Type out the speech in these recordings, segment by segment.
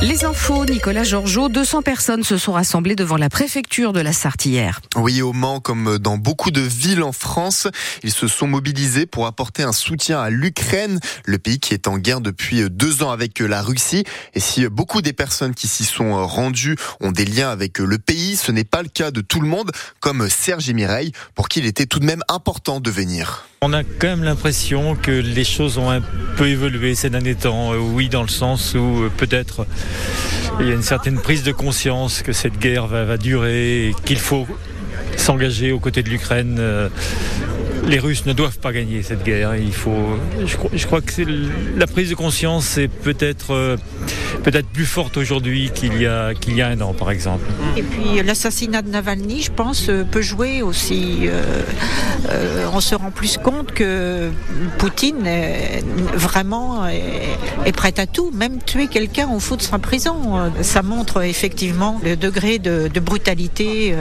Les infos, Nicolas Georgeot, 200 personnes se sont rassemblées devant la préfecture de la Sarthe hier. Oui, au Mans, comme dans beaucoup de villes en France, ils se sont mobilisés pour apporter un soutien à l'Ukraine, le pays qui est en guerre depuis deux ans avec la Russie. Et si beaucoup des personnes qui s'y sont rendues ont des liens avec le pays, ce n'est pas le cas de tout le monde, comme Serge et Mireille, pour qui il était tout de même important de venir. On a quand même l'impression que les choses ont un peu évolué ces derniers temps. Euh, oui, dans le sens où euh, il y a une certaine prise de conscience que cette guerre va, va durer et qu'il faut s'engager aux côtés de l'Ukraine euh, les Russes ne doivent pas gagner cette guerre. Il faut, je, crois, que la prise de conscience est peut-être euh, peut-être plus forte aujourd'hui qu'il y a qu'il y a un an, par exemple. Et puis l'assassinat de Navalny, je pense, euh, peut jouer aussi. Euh, on se rend plus compte que Poutine est vraiment est, prêt à tout, même tuer quelqu'un au fond de sa prison. Ça montre effectivement le degré de, brutalité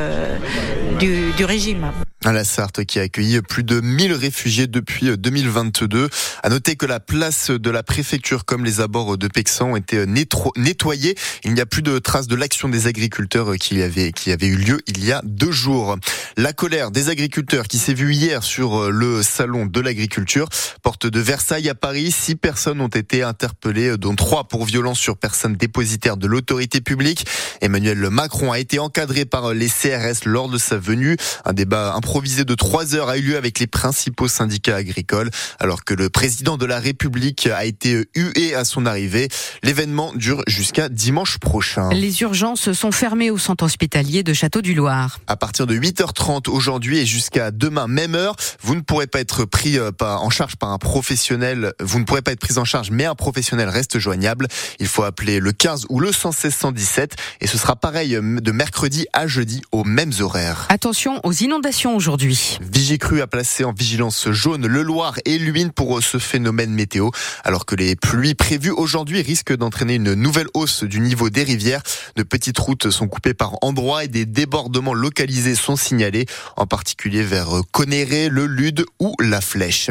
du, du régime la Sarthe qui a accueilli plus de 1000 réfugiés depuis 2022. À noter que la place de la préfecture comme les abords de Pexan ont été nettoyés. Il n'y a plus de traces de l'action des agriculteurs qui avait, qui avait eu lieu il y a deux jours. La colère des agriculteurs qui s'est vue hier sur le salon de l'agriculture. Porte de Versailles à Paris, six personnes ont été interpellées, dont trois pour violence sur personnes dépositaires de l'autorité publique. Emmanuel Macron a été encadré par les CRS lors de sa venue. Un débat improvisé de trois heures a eu lieu avec les principaux syndicats agricoles, alors que le président de la République a été hué à son arrivée. L'événement dure jusqu'à dimanche prochain. Les urgences sont fermées au centre hospitalier de Château du Loir. À partir de 8h30 aujourd'hui et jusqu'à demain même heure, vous ne pourrez pas être pris euh, en charge par un professionnel. Vous ne pourrez pas être pris en charge, mais un professionnel reste joignable. Il faut appeler le 15 ou le 116 117 et ce sera pareil euh, de mercredi à jeudi aux mêmes horaires. Attention aux inondations aujourd'hui. Vigicru a placé en vigilance jaune le Loir et l'Huine pour ce phénomène météo, alors que les pluies prévues aujourd'hui risquent d'entraîner une nouvelle hausse du niveau des rivières. De petites routes sont coupées par endroits et des débordements localisés sont signalés, en particulier vers Conéré, le Lude ou la Flèche.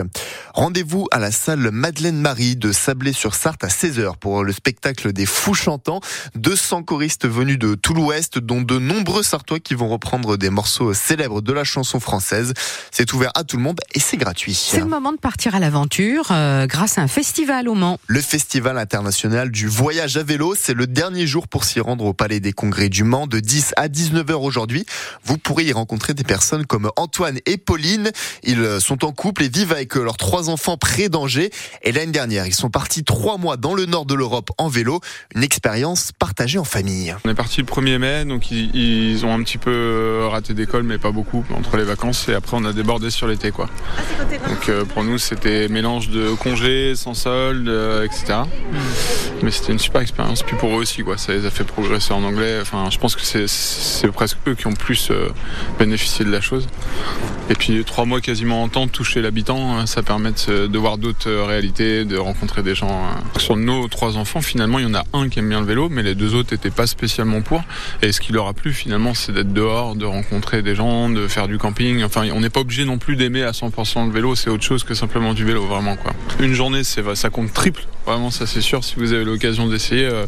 Rendez-vous à la salle Madeleine Marie de Sablé-sur-Sarthe à 16h pour le spectacle des Fous Chantants. 200 choristes venus de tout l'Ouest, dont de nombreux Sartois qui vont reprendre des morceaux célèbres de la chanson française. C'est ouvert à tout le monde et c'est gratuit. C'est le moment de partir à l'aventure euh, grâce à un festival au Mans. Le Festival international du voyage à vélo, c'est le dernier jour pour s'y rendre au Palais des Congrès du Mans de 10 à 19h aujourd'hui. Vous pourrez y rencontrer des personnes comme Antoine et Pauline. Ils sont en couple et vivent avec leurs trois enfants près d'Angers. Et l'année dernière, ils sont partis trois mois dans le nord de l'Europe en vélo. Une expérience partagée en famille. On est parti le 1er mai, donc ils, ont un petit peu raté d'école, mais pas beaucoup, entre les vacances et après on a débordé sur l'été quoi. Donc euh, pour nous c'était mélange de congés, sans solde, euh, etc. Mais c'était une super expérience. Puis pour eux aussi quoi, ça les a fait progresser en anglais. Enfin je pense que c'est presque eux qui ont plus euh, bénéficié de la chose. Et puis trois mois quasiment en temps toucher l'habitant, hein, ça permet de, voir d'autres réalités, de rencontrer des gens. Hein. Sur nos trois enfants finalement il y en a un qui aime bien le vélo, mais les deux autres n'étaient pas spécialement pour. Et ce qui leur a plu finalement c'est d'être dehors, de rencontrer des gens, de faire du camping Enfin, on n'est pas obligé non plus d'aimer à 100% le vélo. C'est autre chose que simplement du vélo, vraiment quoi. Une journée, ça compte triple. Vraiment, ça c'est sûr. Si vous avez l'occasion d'essayer, euh,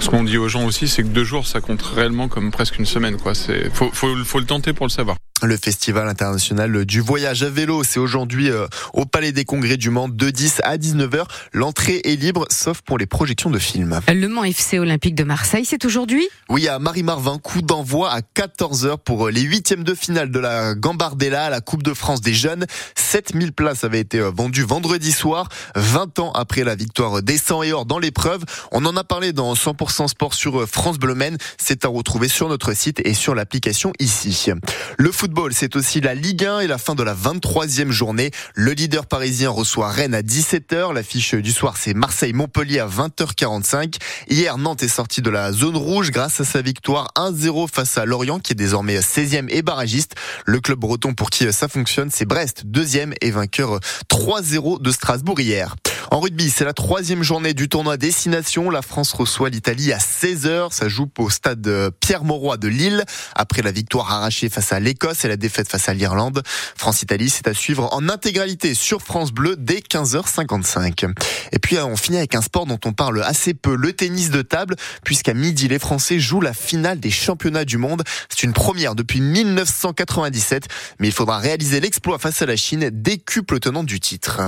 ce qu'on dit aux gens aussi, c'est que deux jours, ça compte réellement comme presque une semaine. Quoi. Faut le tenter pour le savoir. Le Festival international du voyage à vélo, c'est aujourd'hui euh, au Palais des Congrès du Mans de 10 à 19h. L'entrée est libre, sauf pour les projections de films. Le Mans FC Olympique de Marseille, c'est aujourd'hui? Oui, à Marie-Marvin, coup d'envoi à 14h pour les huitièmes de finale de la Gambardella, la Coupe de France des jeunes. 7000 places avaient été euh, vendues vendredi soir, 20 ans après la victoire des 100 et or dans l'épreuve. On en a parlé dans 100% Sport sur euh, France Bleu C'est à retrouver sur notre site et sur l'application ici. Le foot c'est aussi la Ligue 1 et la fin de la 23e journée. Le leader parisien reçoit Rennes à 17h. L'affiche du soir, c'est Marseille-Montpellier à 20h45. Hier, Nantes est sorti de la zone rouge grâce à sa victoire 1-0 face à Lorient, qui est désormais 16e et barragiste. Le club breton pour qui ça fonctionne, c'est Brest, deuxième et vainqueur 3-0 de Strasbourg hier. En rugby, c'est la troisième journée du tournoi Destination. La France reçoit l'Italie à 16h. Ça joue au stade Pierre-Mauroy de Lille. Après la victoire arrachée face à l'Écosse, c'est la défaite face à l'Irlande. France-Italie, c'est à suivre en intégralité sur France Bleu dès 15h55. Et puis on finit avec un sport dont on parle assez peu, le tennis de table, puisqu'à midi les Français jouent la finale des championnats du monde. C'est une première depuis 1997, mais il faudra réaliser l'exploit face à la Chine, décuple tenante du titre.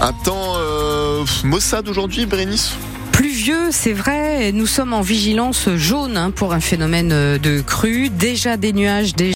Un temps euh, maussade aujourd'hui, Bérénice Pluvieux, c'est vrai. Nous sommes en vigilance jaune hein, pour un phénomène de crue. Déjà des nuages, déjà